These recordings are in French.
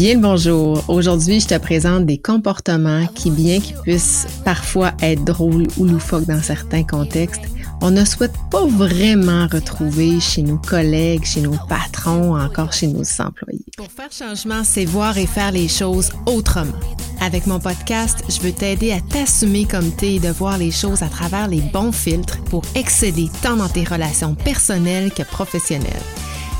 Bien le bonjour. Aujourd'hui, je te présente des comportements qui, bien qu'ils puissent parfois être drôles ou loufoques dans certains contextes, on ne souhaite pas vraiment retrouver chez nos collègues, chez nos patrons, encore chez nos employés. Pour faire changement, c'est voir et faire les choses autrement. Avec mon podcast, je veux t'aider à t'assumer comme t'es et de voir les choses à travers les bons filtres pour exceller tant dans tes relations personnelles que professionnelles.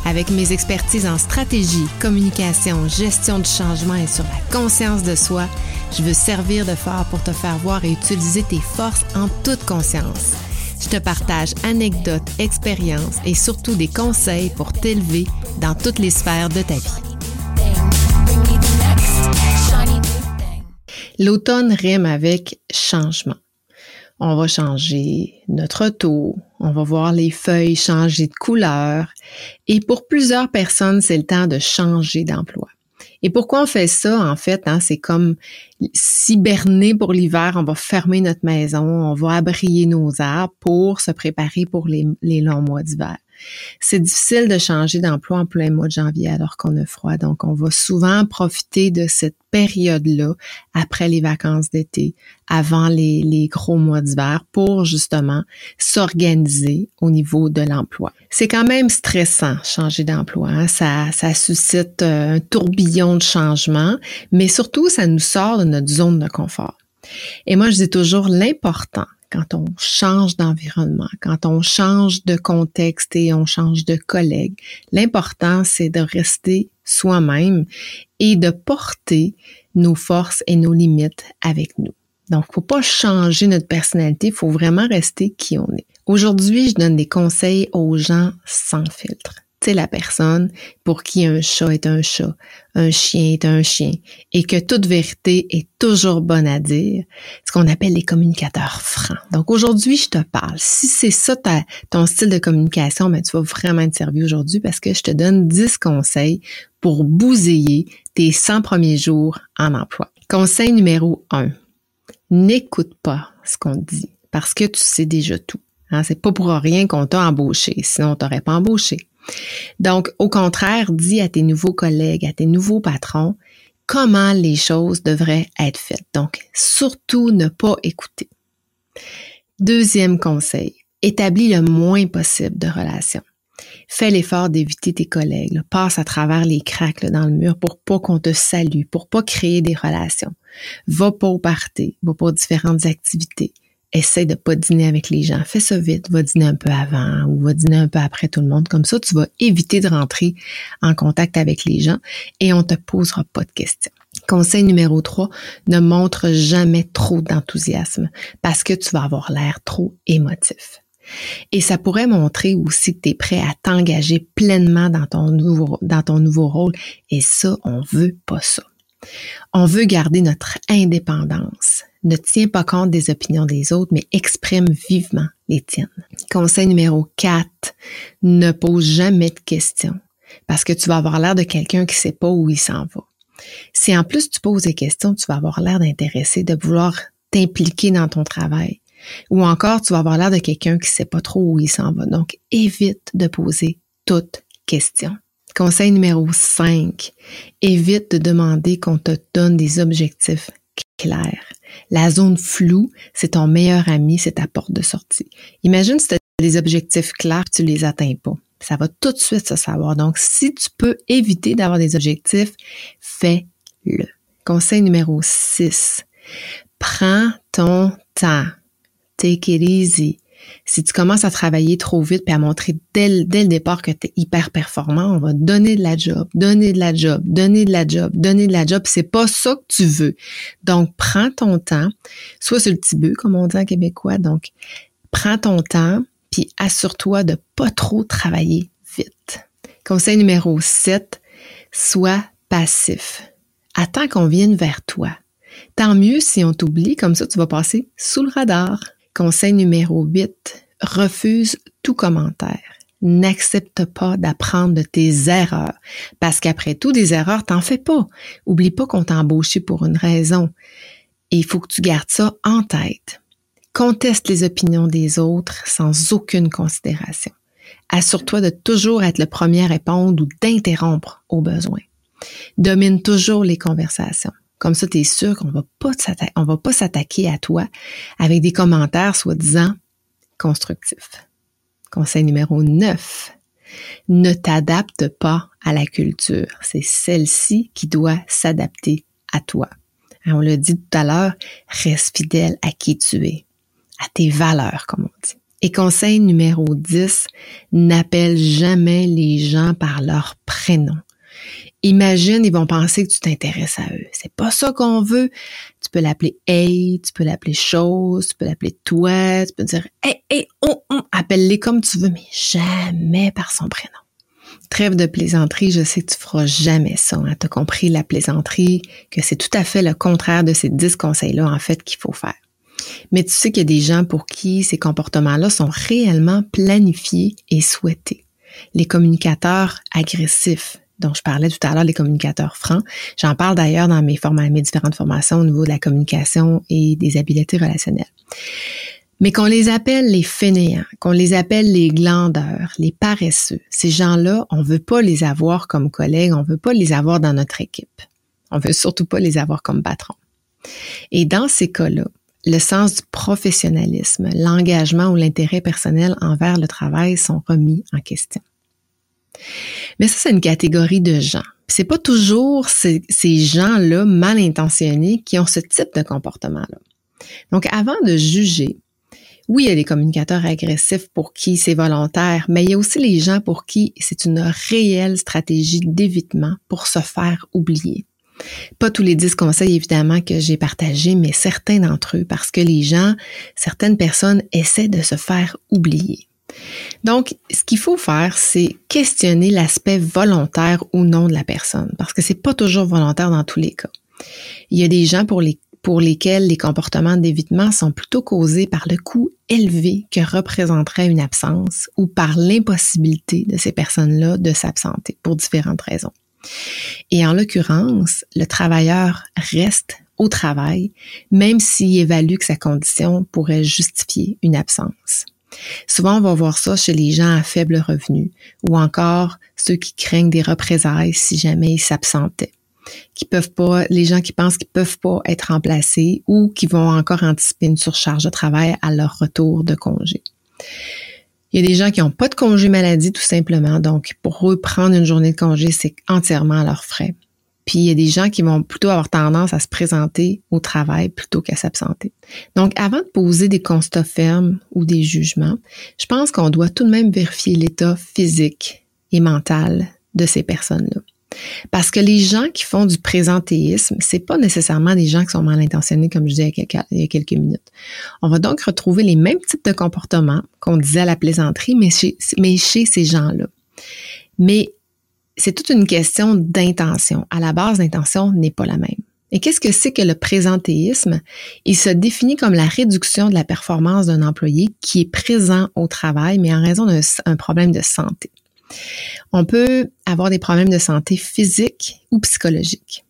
Avec mes expertises en stratégie, communication, gestion du changement et sur la conscience de soi, je veux servir de phare pour te faire voir et utiliser tes forces en toute conscience. Je te partage anecdotes, expériences et surtout des conseils pour t'élever dans toutes les sphères de ta vie. L'automne rime avec changement. On va changer notre taux, on va voir les feuilles changer de couleur. Et pour plusieurs personnes, c'est le temps de changer d'emploi. Et pourquoi on fait ça, en fait, hein, c'est comme s'hiberner pour l'hiver, on va fermer notre maison, on va abrier nos arbres pour se préparer pour les, les longs mois d'hiver. C'est difficile de changer d'emploi en plein mois de janvier alors qu'on a froid. Donc, on va souvent profiter de cette période-là après les vacances d'été, avant les, gros mois d'hiver pour justement s'organiser au niveau de l'emploi. C'est quand même stressant changer d'emploi. Hein. Ça, ça suscite euh, un tourbillon de changement, mais surtout, ça nous sort de notre zone de confort. Et moi, je dis toujours l'important quand on change d'environnement, quand on change de contexte et on change de collègue. L'important, c'est de rester soi-même et de porter nos forces et nos limites avec nous. Donc, faut pas changer notre personnalité, il faut vraiment rester qui on est. Aujourd'hui, je donne des conseils aux gens sans filtre c'est la personne pour qui un chat est un chat, un chien est un chien, et que toute vérité est toujours bonne à dire, ce qu'on appelle les communicateurs francs. Donc aujourd'hui, je te parle. Si c'est ça ton style de communication, ben, tu vas vraiment te servir aujourd'hui parce que je te donne 10 conseils pour bousiller tes 100 premiers jours en emploi. Conseil numéro 1. N'écoute pas ce qu'on dit parce que tu sais déjà tout. Hein, c'est pas pour rien qu'on t'a embauché, sinon on t'aurait pas embauché. Donc, au contraire, dis à tes nouveaux collègues, à tes nouveaux patrons, comment les choses devraient être faites. Donc, surtout ne pas écouter. Deuxième conseil, établis le moins possible de relations. Fais l'effort d'éviter tes collègues. Passe à travers les craques dans le mur pour pas qu'on te salue, pour pas créer des relations. Va pas au party, va pas aux différentes activités essaie de pas dîner avec les gens. Fais ça vite, va dîner un peu avant ou va dîner un peu après tout le monde. Comme ça, tu vas éviter de rentrer en contact avec les gens et on te posera pas de questions. Conseil numéro 3, ne montre jamais trop d'enthousiasme parce que tu vas avoir l'air trop émotif. Et ça pourrait montrer aussi que tu es prêt à t'engager pleinement dans ton nouveau dans ton nouveau rôle et ça on veut pas ça. On veut garder notre indépendance. Ne tiens pas compte des opinions des autres, mais exprime vivement les tiennes. Conseil numéro 4, ne pose jamais de questions parce que tu vas avoir l'air de quelqu'un qui sait pas où il s'en va. Si en plus tu poses des questions, tu vas avoir l'air d'intéressé, de vouloir t'impliquer dans ton travail. Ou encore, tu vas avoir l'air de quelqu'un qui sait pas trop où il s'en va. Donc, évite de poser toutes questions. Conseil numéro 5. Évite de demander qu'on te donne des objectifs clairs. La zone floue, c'est ton meilleur ami, c'est ta porte de sortie. Imagine si tu as des objectifs clairs, tu les atteins pas. Ça va tout de suite se savoir. Donc, si tu peux éviter d'avoir des objectifs, fais-le. Conseil numéro 6. Prends ton temps. Take it easy. Si tu commences à travailler trop vite et à montrer dès, le départ que tu es hyper performant, on va donner de la job, donner de la job, donner de la job, donner de la job. C'est pas ça que tu veux. Donc, prends ton temps, soit sur le petit peu, comme on dit en québécois. Donc, prends ton temps, puis assure-toi de pas trop travailler vite. Conseil numéro 7, sois passif. Attends qu'on vienne vers toi. Tant mieux si on t'oublie, comme ça tu vas passer sous le radar. Conseil numéro 8, refuse tout commentaire. N'accepte pas d'apprendre de tes erreurs, parce qu'après tout, des erreurs, t'en fais pas. Oublie pas qu'on t'a embauché pour une raison. Et il faut que tu gardes ça en tête. Conteste les opinions des autres sans aucune considération. Assure-toi de toujours être le premier à répondre ou d'interrompre au besoin. Domine toujours les conversations. Comme ça, tu es sûr qu'on va pas on va pas s'attaquer à toi avec des commentaires soi-disant constructifs. Conseil numéro 9. Ne t'adapte pas à la culture. C'est celle-ci qui doit s'adapter à toi. Hein, on l'a dit tout à l'heure, reste fidèle à qui tu es, à tes valeurs, comme on dit. Et conseil numéro 10, n'appelle jamais les gens par leur prénom. Imagine, ils vont penser que tu t'intéresses à eux. C'est pas ça qu'on veut. Tu peux l'appeler hey, tu peux l'appeler chose, tu peux l'appeler toi, tu peux dire hey, hey, on, on, appelle-les comme tu veux, mais jamais par son prénom. Trêve de plaisanterie, je sais que tu feras jamais ça. Hein. Tu as compris la plaisanterie, que c'est tout à fait le contraire de ces dix conseils-là, en fait, qu'il faut faire. Mais tu sais qu'il y a des gens pour qui ces comportements-là sont réellement planifiés et souhaités. Les communicateurs agressifs, dont je parlais tout à l'heure, les communicateurs francs. J'en parle d'ailleurs dans mes, mes différentes formations au niveau de la communication et des habiletés relationnelles. Mais qu'on les appelle les fainéants, qu'on les appelle les glandeurs, les paresseux, ces gens-là, on veut pas les avoir comme collègues, on veut pas les avoir dans notre équipe. On veut surtout pas les avoir comme patrons. Et dans ces cas-là, le sens du professionnalisme, l'engagement ou l'intérêt personnel envers le travail sont remis en question. Mais ça, c'est une catégorie de gens. C'est pas toujours ces, gens-là mal intentionnés qui ont ce type de comportement-là. Donc, avant de juger, oui, il y a des communicateurs agressifs pour qui c'est volontaire, mais il y a aussi les gens pour qui c'est une réelle stratégie d'évitement pour se faire oublier. Pas tous les dix conseils, évidemment, que j'ai partagés, mais certains d'entre eux, parce que les gens, certaines personnes essaient de se faire oublier. Donc, ce qu'il faut faire, c'est questionner l'aspect volontaire ou non de la personne, parce que c'est pas toujours volontaire dans tous les cas. Il y a des gens pour les pour lesquels les comportements d'évitement sont plutôt causés par le coût élevé que représenterait une absence ou par l'impossibilité de ces personnes-là de s'absenter pour différentes raisons. Et en l'occurrence, le travailleur reste au travail, même s'il évalue que sa condition pourrait justifier une absence. Souvent, on va voir ça chez les gens à faible revenu ou encore ceux qui craignent des représailles si jamais ils s'absentaient qui peuvent pas, les gens qui pensent qu'ils peuvent pas être remplacés ou qui vont encore anticiper une surcharge de travail à leur retour de congé. Il y a des gens qui n'ont pas de congé maladie tout simplement, donc pour eux, prendre une journée de congé, c'est entièrement à leurs frais. Puis il y a des gens qui vont plutôt avoir tendance à se présenter au travail plutôt qu'à s'absenter. Donc avant de poser des constats fermes ou des jugements, je pense qu'on doit tout de même vérifier l'état physique et mental de ces personnes-là. Parce que les gens qui font du présentéisme, c'est pas nécessairement des gens qui sont mal intentionnés, comme je disais il y a quelques minutes. On va donc retrouver les mêmes types de comportements qu'on disait à la plaisanterie, mais chez, mais chez ces gens-là. Mais c'est toute une question d'intention. À la base, l'intention n'est pas la même. Et qu'est-ce que c'est que le présentéisme? Il se définit comme la réduction de la performance d'un employé qui est présent au travail, mais en raison d'un problème de santé. On peut avoir des problèmes de santé physique ou psychologique.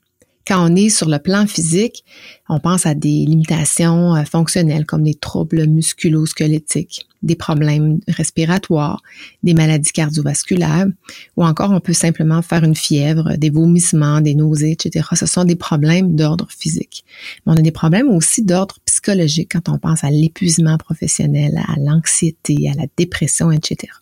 Quand on est sur le plan physique, on pense à des limitations euh, fonctionnelles comme des troubles musculo-squelettiques, des problèmes respiratoires, des maladies cardiovasculaires, ou encore on peut simplement faire une fièvre, des vomissements, des nausées, etc. Ce sont des problèmes d'ordre physique. Mais on a des problèmes aussi d'ordre psychologique quand on pense à l'épuisement professionnel, à l'anxiété, à la dépression, etc.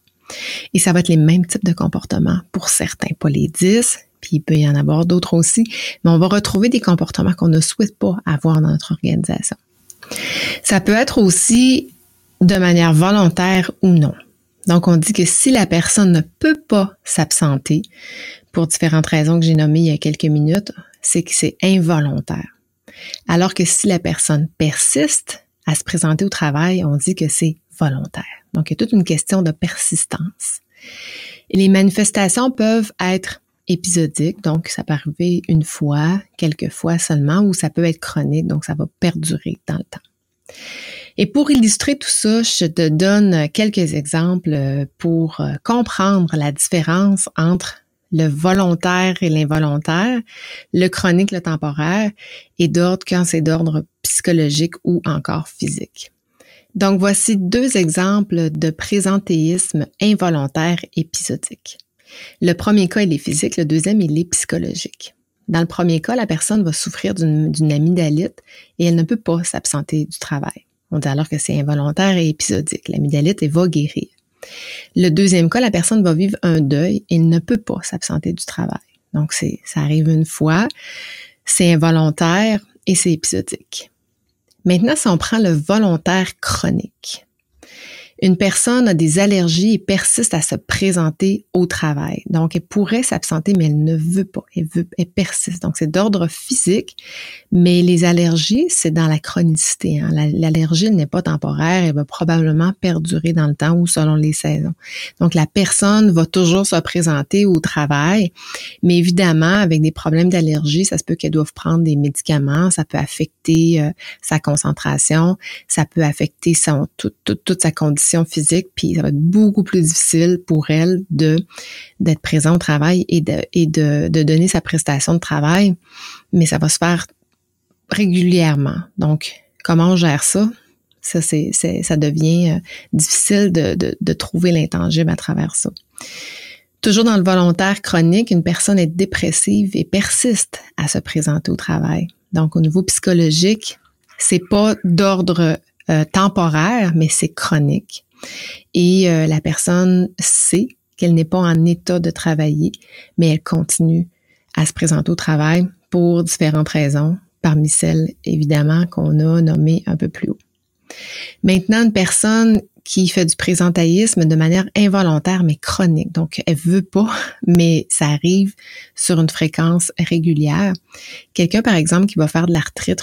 Et ça va être les mêmes types de comportements pour certains, pas les 10, puis il peut y en avoir d'autres aussi, mais on va retrouver des comportements qu'on ne souhaite pas avoir dans notre organisation. Ça peut être aussi de manière volontaire ou non. Donc, on dit que si la personne ne peut pas s'absenter pour différentes raisons que j'ai nommées il y a quelques minutes, c'est que c'est involontaire. Alors que si la personne persiste à se présenter au travail, on dit que c'est volontaire. Donc, il y a toute une question de persistance. Les manifestations peuvent être épisodiques, donc ça peut arriver une fois, quelques fois seulement, ou ça peut être chronique, donc ça va perdurer dans le temps. Et pour illustrer tout ça, je te donne quelques exemples pour euh, comprendre la différence entre le volontaire et l'involontaire, le chronique, le temporaire, et d'ordre quand c'est d'ordre psychologique ou encore physique. Donc voici deux exemples de présentéisme involontaire épisodique. Le premier cas, il est physique, le deuxième, il est psychologique. Dans le premier cas, la personne va souffrir d'une amygdalite et elle ne peut pas s'absenter du travail. On dit alors que c'est involontaire et épisodique. L'amygdalite, va guérir. Le deuxième cas, la personne va vivre un deuil et ne peut pas s'absenter du travail. Donc, ça arrive une fois, c'est involontaire et c'est épisodique. Maintenant, si on prend le volontaire chronique, une personne a des allergies et persiste à se présenter au travail. Donc, elle pourrait s'absenter, mais elle ne veut pas. Elle veut, elle persiste. Donc, c'est d'ordre physique, mais les allergies, c'est dans la chronicité. Hein. L'allergie n'est pas temporaire. Elle va probablement perdurer dans le temps ou selon les saisons. Donc, la personne va toujours se présenter au travail, mais évidemment, avec des problèmes d'allergie, ça se peut qu'elle doive prendre des médicaments. Ça peut affecter euh, sa concentration. Ça peut affecter toute sa condition physique, puis ça va être beaucoup plus difficile pour elle de d'être présent au travail et de et de, de donner sa prestation de travail, mais ça va se faire régulièrement. Donc, comment on gère ça? Ça, c'est, ça devient euh, difficile de, de, de trouver l'intangible à travers ça. Toujours dans le volontaire chronique, une personne est dépressive et persiste à se présenter au travail. Donc, au niveau psychologique, c'est pas d'ordre euh, temporaire, mais c'est chronique. Et euh, la personne sait qu'elle n'est pas en état de travailler, mais elle continue à se présenter au travail pour différentes raisons, parmi celles évidemment qu'on a nommées un peu plus haut. Maintenant, une personne qui fait du présentéisme de manière involontaire mais chronique. Donc, elle veut pas, mais ça arrive sur une fréquence régulière. Quelqu'un, par exemple, qui va faire de l'arthrite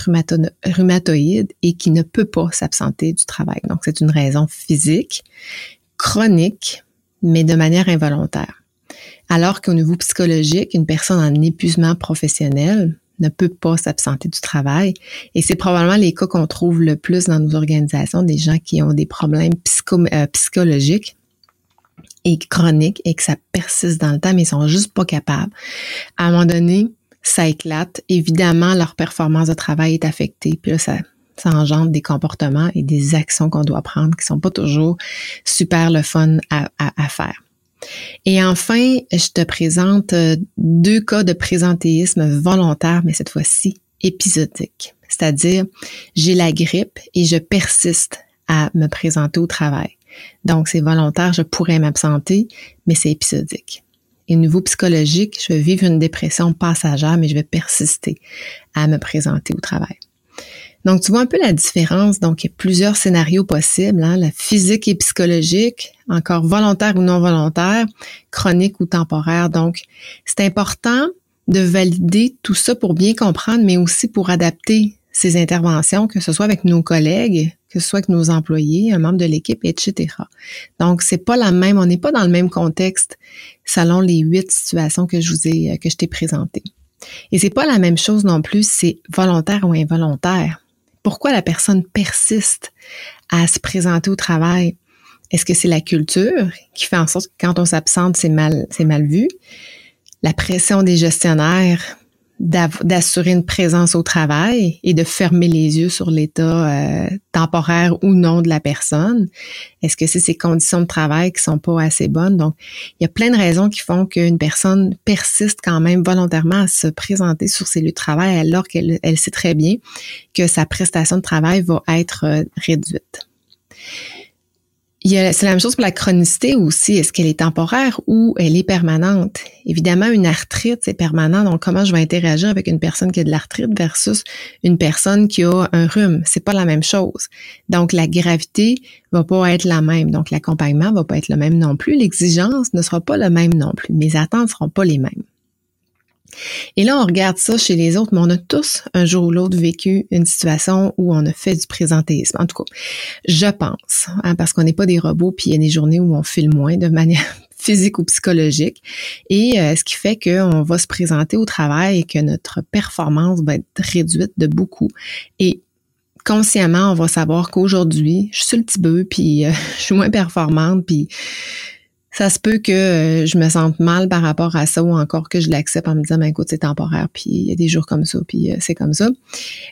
rhumatoïde et qui ne peut pas s'absenter du travail. Donc, c'est une raison physique, chronique, mais de manière involontaire. Alors qu'au niveau psychologique, une personne en épuisement professionnel, ne peut pas s'absenter du travail. Et c'est probablement les cas qu'on trouve le plus dans nos organisations, des gens qui ont des problèmes euh, psychologiques et chroniques et que ça persiste dans le temps, mais ils sont juste pas capables. À un moment donné, ça éclate. Évidemment, leur performance de travail est affectée. Puis là, ça, engendre des comportements et des actions qu'on doit prendre qui sont pas toujours super le fun à faire. Et enfin, je te présente euh, deux cas de présentéisme volontaire, mais cette fois-ci épisodique. C'est-à-dire, j'ai la grippe et je persiste à me présenter au travail. Donc, c'est volontaire, je pourrais m'absenter, mais c'est épisodique. Et au niveau psychologique, je vais vivre une dépression passagère, mais je vais persister à me présenter au travail. Donc, tu vois un peu la différence. Donc, il y a plusieurs scénarios possibles, hein, la physique et psychologique, encore volontaire ou non volontaire, chronique ou temporaire. Donc, c'est important de valider tout ça pour bien comprendre, mais aussi pour adapter ces interventions, que ce soit avec nos collègues, que ce soit avec nos employés, un membre de l'équipe, etc. Donc, c'est pas la même, on n'est pas dans le même contexte selon les huit situations que je vous ai, que je t'ai présentées. Et c'est pas la même chose non plus, c'est volontaire ou involontaire pourquoi la personne persiste à se présenter au travail? Est-ce que c'est la culture qui fait en sorte que quand on s'absente, c'est mal, c'est mal vu? La pression des gestionnaires d'assurer une présence au travail et de fermer les yeux sur l'état euh, temporaire ou non de la personne. Est-ce que c'est ces conditions de travail qui sont pas assez bonnes? Donc, il y a plein de raisons qui font qu'une personne persiste quand même volontairement à se présenter sur ses lieux de travail alors qu'elle elle sait très bien que sa prestation de travail va être euh, réduite c'est la même chose pour la chronicité aussi. Est-ce qu'elle est temporaire ou elle est permanente? Évidemment, une arthrite, c'est permanent. Donc, comment je vais interagir avec une personne qui a de l'arthrite versus une personne qui a un rhume? C'est pas la même chose. Donc, la gravité va pas être la même. Donc, l'accompagnement va pas être le même non plus. L'exigence ne sera pas le même non plus. Mes attentes seront pas les mêmes. Et là, on regarde ça chez les autres, mais on a tous un jour ou l'autre vécu une situation où on a fait du présentéisme. En tout cas, je pense, hein, parce qu'on n'est pas des robots, puis il y a des journées où on filme moins de manière physique ou psychologique, et euh, ce qui fait qu'on va se présenter au travail et que notre performance va être réduite de beaucoup. Et consciemment, on va savoir qu'aujourd'hui, je suis le petit peu, puis euh, je suis moins performante, puis Ça se peut que euh, je me sente mal par rapport à ça ou encore que je l'accepte en me disant, ben écoute, c'est temporaire, puis il y a des jours comme ça, puis euh, c'est comme ça.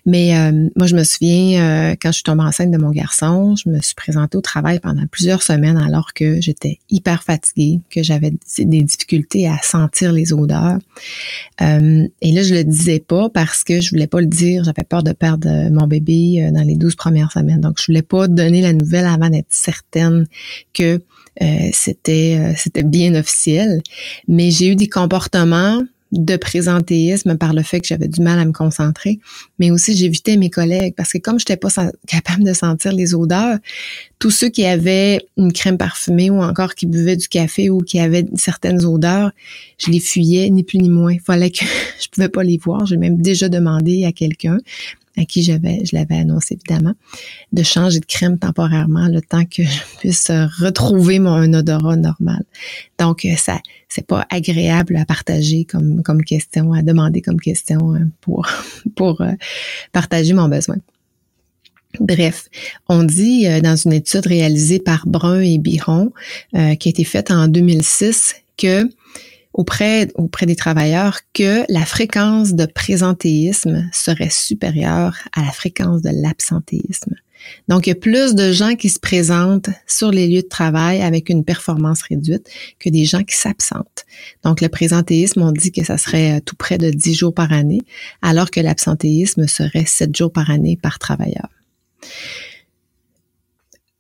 Mais euh, moi, je me souviens, quand je suis tombée enceinte de mon garçon, je me suis présentée au travail pendant plusieurs semaines alors que j'étais hyper fatiguée, que j'avais des difficultés à sentir les odeurs. et là, je le disais pas parce que je voulais pas le dire. J'avais peur de perdre mon bébé dans les douze premières semaines. Donc, je voulais pas donner la nouvelle avant d'être certaine que euh, c'était euh, c'était bien officiel. Mais j'ai eu des comportements de présentéisme par le fait que j'avais du mal à me concentrer, mais aussi j'évitais mes collègues parce que comme je n'étais pas capable de sentir les odeurs, tous ceux qui avaient une crème parfumée ou encore qui buvaient du café ou qui avaient certaines odeurs, je les fuyais ni plus ni moins. Fallait que je pouvais pas les voir. J'ai même déjà demandé à quelqu'un à qui j'avais, je l'avais annoncé évidemment, de changer de crème temporairement le temps que je puisse retrouver mon odorat normal. Donc euh, ça, c'est pas agréable à partager comme comme question, à demander comme question hein, pour pour euh, partager mon besoin. Bref, on dit euh, dans une étude réalisée par Brun et Biron, qui a été faite en 2006, que auprès, auprès des travailleurs que la fréquence de présentéisme serait supérieure à la fréquence de l'absentéisme. Donc, il y a plus de gens qui se présentent sur les lieux de travail avec une performance réduite que des gens qui s'absentent. Donc, le présentéisme, on dit que ça serait tout près de 10 jours par année, alors que l'absentéisme serait 7 jours par année par travailleur.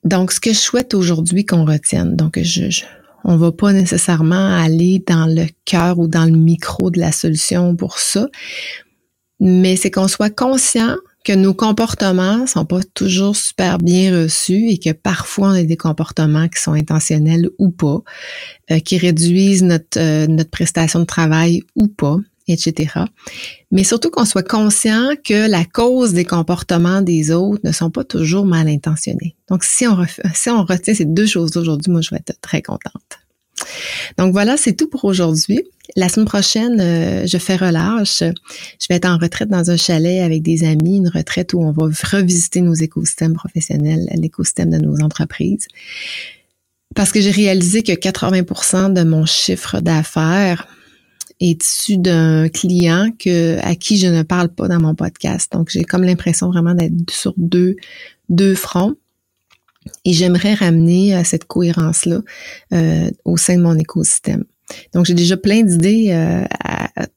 Donc, ce que je souhaite aujourd'hui qu'on retienne, donc je, je on va pas nécessairement aller dans le cœur ou dans le micro de la solution pour ça, mais c'est qu'on soit conscient que nos comportements sont pas toujours super bien reçus et que parfois on a des comportements qui sont intentionnels ou pas, euh, qui réduisent notre, euh, notre prestation de travail ou pas, etc. Mais surtout qu'on soit conscient que la cause des comportements des autres ne sont pas toujours mal intentionnés. Donc, si on, si on retient ces deux choses aujourd'hui, moi, je vais être très contente. Donc voilà, c'est tout pour aujourd'hui. La semaine prochaine, euh, je fais relâche. Je vais être en retraite dans un chalet avec des amis, une retraite où on va revisiter nos écosystèmes professionnels, l'écosystème de nos entreprises. Parce que j'ai réalisé que 80% de mon chiffre d'affaires est issu d'un client à qui je ne parle pas dans mon podcast? Donc, j'ai comme l'impression vraiment d'être sur deux, fronts. Et j'aimerais ramener cette cohérence-là euh, au sein de mon écosystème. Donc, j'ai déjà plein d'idées euh,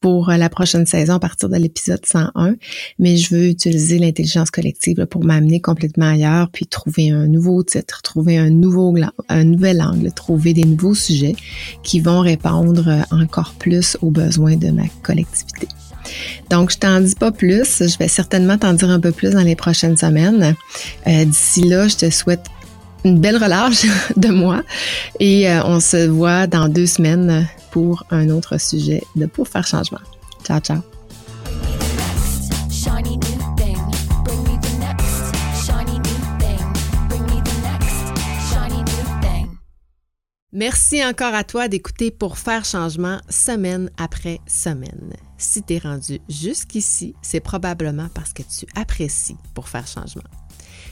pour la prochaine saison à partir de l'épisode 101, mais je veux utiliser l'intelligence collective pour m'amener complètement ailleurs, puis trouver un nouveau titre, trouver un nouveau un nouvel angle, trouver des nouveaux sujets qui vont répondre encore plus aux besoins de ma collectivité. Donc, je t'en dis pas plus. Je vais certainement t'en dire un peu plus dans les prochaines semaines. D'ici là, je te souhaite une belle relâche de moi et euh, on se voit dans deux semaines pour un autre sujet de Pour faire changement. Ciao, ciao. Merci encore à toi d'écouter pour faire changement semaine après semaine. Si tu es rendu jusqu'ici, c'est probablement parce que tu apprécies pour faire changement.